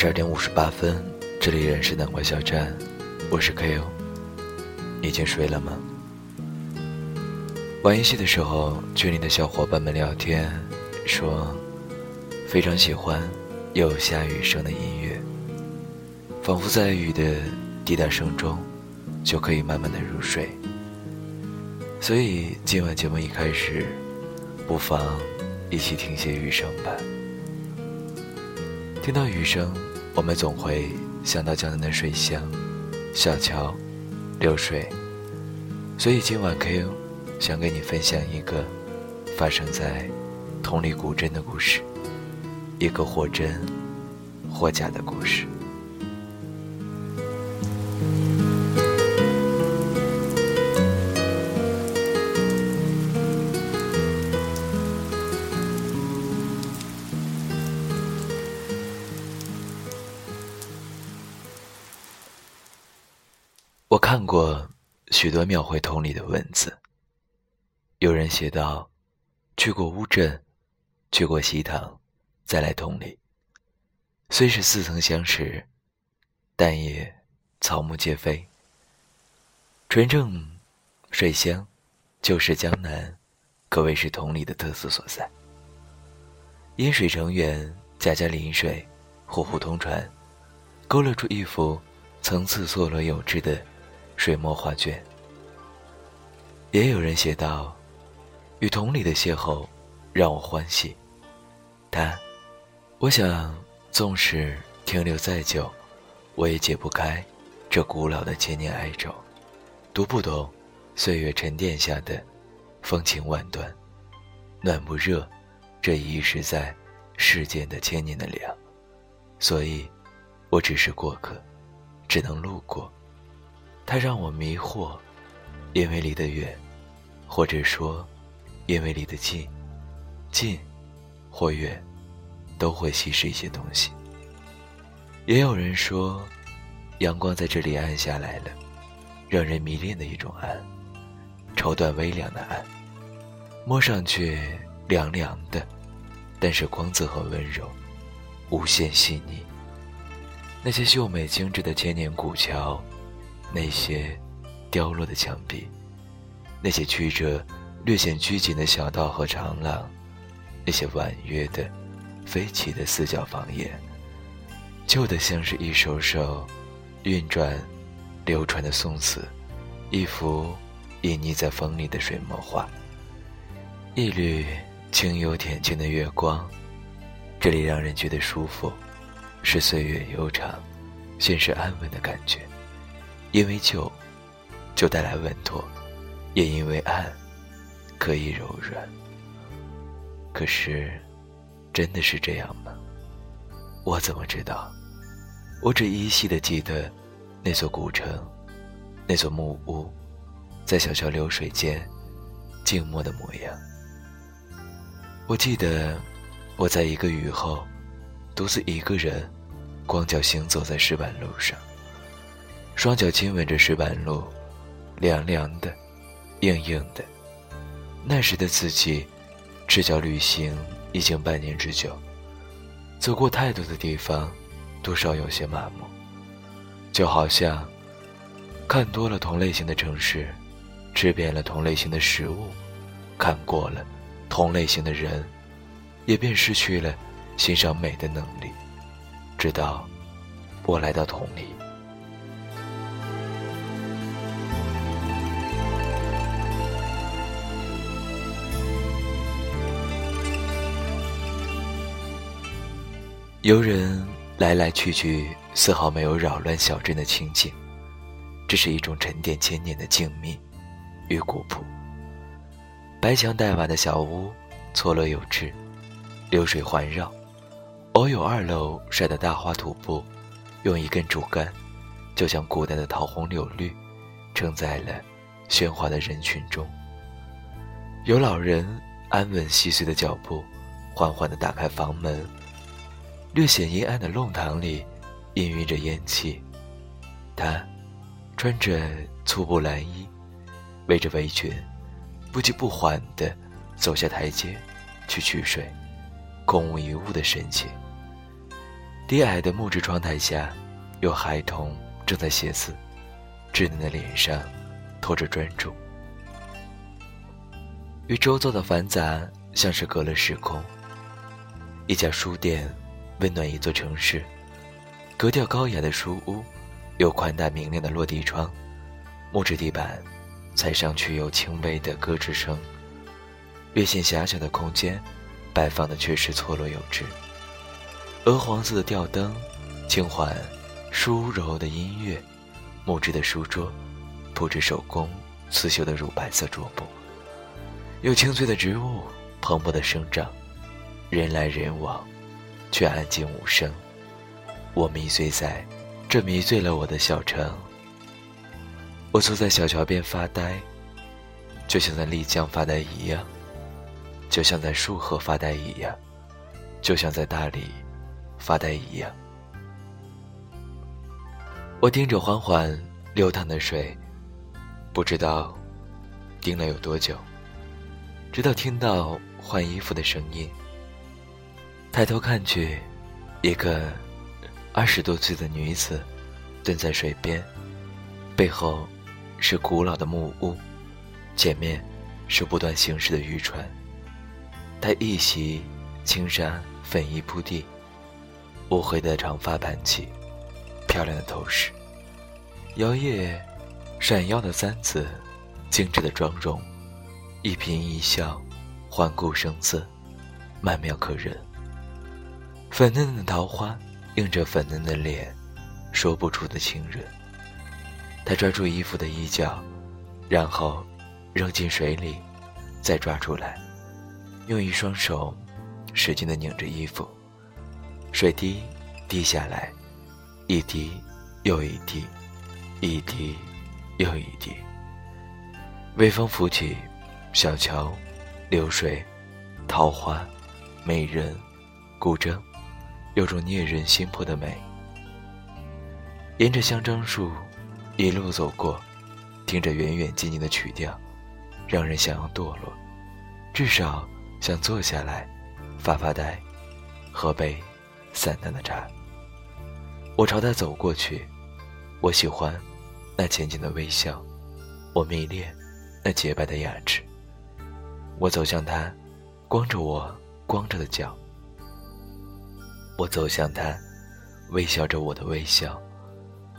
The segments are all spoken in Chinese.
十二点五十八分，这里仍是南瓜小站，我是 K.O。你已经睡了吗？玩游戏的时候，群里的小伙伴们聊天说，非常喜欢有下雨声的音乐，仿佛在雨的滴答声中，就可以慢慢的入睡。所以今晚节目一开始，不妨一起听些雨声吧。听到雨声，我们总会想到江南的水乡、小桥、流水，所以今晚 Q 想跟你分享一个发生在同里古镇的故事，一个或真或假的故事。看过许多描绘同里的文字。有人写道：“去过乌镇，去过西塘，再来同里。虽是似曾相识，但也草木皆非。纯正水乡，旧时江南，可谓是同里的特色所在。因水成源，家家临水，户户通船，勾勒出一幅层次错落有致的。”水墨画卷，也有人写道：“与同里的邂逅，让我欢喜。他，我想，纵使停留再久，我也解不开这古老的千年哀愁，读不懂岁月沉淀下的风情万端，暖不热，这遗失在世间的千年的凉。所以，我只是过客，只能路过。”它让我迷惑，因为离得远，或者说，因为离得近，近或远，都会稀释一些东西。也有人说，阳光在这里暗下来了，让人迷恋的一种暗，绸缎微凉的暗，摸上去凉凉的，但是光泽和温柔，无限细腻。那些秀美精致的千年古桥。那些凋落的墙壁，那些曲折、略显拘谨的小道和长廊，那些婉约的、飞起的四角房檐，旧的像是一首首运转、流传的宋词，一幅隐匿在风里的水墨画，一缕清幽恬静的月光，这里让人觉得舒服，是岁月悠长、现实安稳的感觉。因为旧，就带来稳妥；也因为暗，可以柔软。可是，真的是这样吗？我怎么知道？我只依稀的记得，那座古城，那座木屋，在小桥流水间，静默的模样。我记得，我在一个雨后，独自一个人，光脚行走在石板路上。双脚亲吻着石板路，凉凉的，硬硬的。那时的自己，赤脚旅行已经半年之久，走过太多的地方，多少有些麻木。就好像看多了同类型的城市，吃遍了同类型的食物，看过了同类型的人，也便失去了欣赏美的能力。直到我来到同里。游人来来去去，丝毫没有扰乱小镇的清静。这是一种沉淀千年的静谧与古朴。白墙黛瓦的小屋，错落有致，流水环绕。偶有二楼晒的大花土布，用一根竹竿，就像古代的桃红柳绿，撑在了喧哗的人群中。有老人安稳细碎的脚步，缓缓地打开房门。略显阴暗的弄堂里，氤氲着烟气。他穿着粗布蓝衣，围着围裙，不急不缓地走下台阶，去取水，空无一物的神情。低矮的木质窗台下，有孩童正在写字，稚嫩的脸上透着专注。与周遭的繁杂像是隔了时空。一家书店，温暖一座城市。格调高雅的书屋，有宽大明亮的落地窗，木质地板，踩上去有轻微的咯吱声。略显狭小的空间，摆放的却是错落有致。鹅黄色的吊灯，轻缓、舒柔的音乐，木质的书桌，布置手工刺绣的乳白色桌布。有青翠的植物蓬勃的生长，人来人往，却安静无声。我迷醉在这迷醉了我的小城。我坐在小桥边发呆，就像在丽江发呆一样，就像在束河发呆一样，就像在大理发呆一样。我盯着缓缓流淌的水，不知道盯了有多久。直到听到换衣服的声音，抬头看去，一个二十多岁的女子蹲在水边，背后是古老的木屋，前面是不断行驶的渔船。她一袭青衫，粉衣铺地，乌黑的长发盘起，漂亮的头饰，摇曳闪耀的簪子，精致的妆容。一颦一笑，环顾声色，曼妙可人。粉嫩的桃花映着粉嫩的脸，说不出的亲热。他抓住衣服的衣角，然后扔进水里，再抓出来，用一双手使劲地拧着衣服。水滴滴下来，一滴又一滴，一滴又一滴。微风拂起。小桥，流水，桃花，美人，古筝，有种虐人心魄的美。沿着香樟树一路走过，听着远远近近的曲调，让人想要堕落，至少想坐下来发发呆，喝杯散淡的茶。我朝他走过去，我喜欢那浅浅的微笑，我迷恋那洁白的牙齿。我走向他，光着我光着的脚。我走向他，微笑着我的微笑。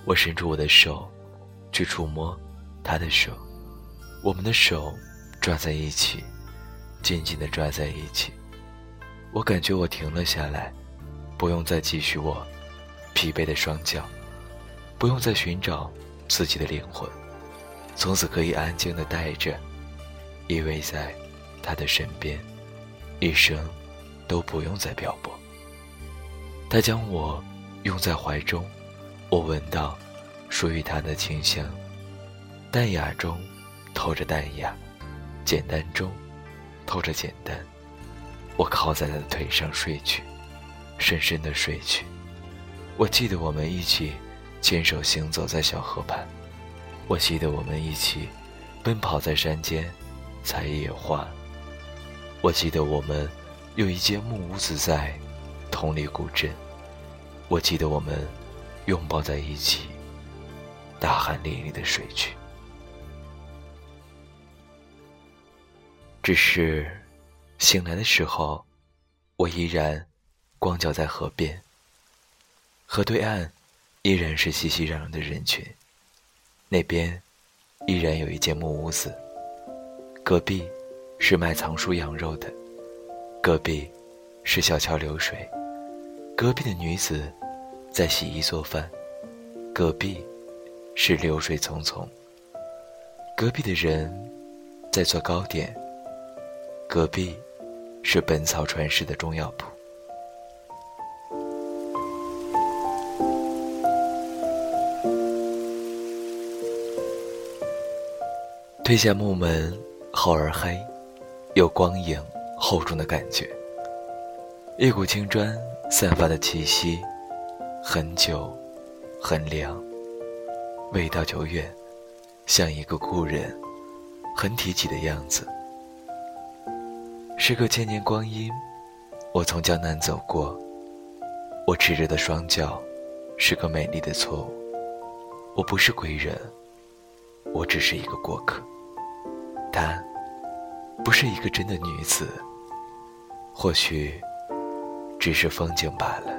我伸出我的手，去触摸他的手。我们的手抓在一起，紧紧地抓在一起。我感觉我停了下来，不用再继续我疲惫的双脚，不用再寻找自己的灵魂，从此可以安静地待着，依偎在。他的身边，一生都不用再表。他将我拥在怀中，我闻到属于他的清香，淡雅中透着淡雅，简单中透着简单。我靠在他的腿上睡去，深深的睡去。我记得我们一起牵手行走在小河畔，我记得我们一起奔跑在山间采野花。我记得我们有一间木屋子在同里古镇，我记得我们拥抱在一起，大汗淋漓的睡去。只是醒来的时候，我依然光脚在河边，河对岸依然是熙熙攘攘的人群，那边依然有一间木屋子，隔壁。是卖藏书羊肉的，隔壁是小桥流水，隔壁的女子在洗衣做饭，隔壁是流水匆匆，隔壁的人在做糕点，隔壁是本草传世的中药铺。推下木门，好而黑。有光影厚重的感觉，一股青砖散发的气息，很久，很凉，味道久远，像一个故人，很提起的样子。时隔千年光阴，我从江南走过，我赤着的双脚，是个美丽的错误。我不是归人，我只是一个过客。她，不是一个真的女子，或许，只是风景罢了。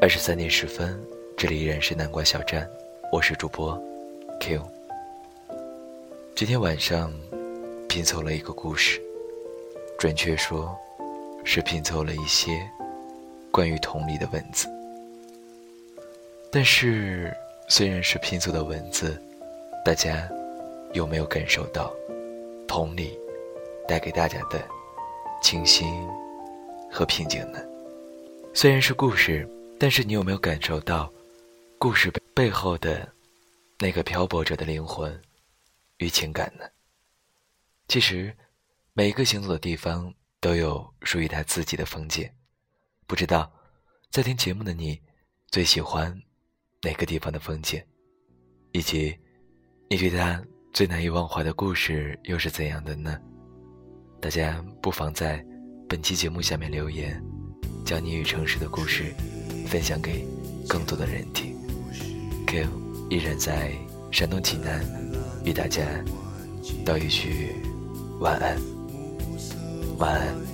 二十三点十分，这里依然是南瓜小站，我是主播 Q。今天晚上拼凑了一个故事，准确说，是拼凑了一些关于同理的文字。但是，虽然是拼凑的文字，大家有没有感受到同理带给大家的清新和平静呢？虽然是故事。但是你有没有感受到，故事背后的那个漂泊者的灵魂与情感呢？其实，每一个行走的地方都有属于他自己的风景。不知道，在听节目的你，最喜欢哪个地方的风景？以及，你对他最难以忘怀的故事又是怎样的呢？大家不妨在本期节目下面留言，将你与城市的故事。分享给更多的人听。Q 依然在山东济南，与大家道一句晚安，晚安。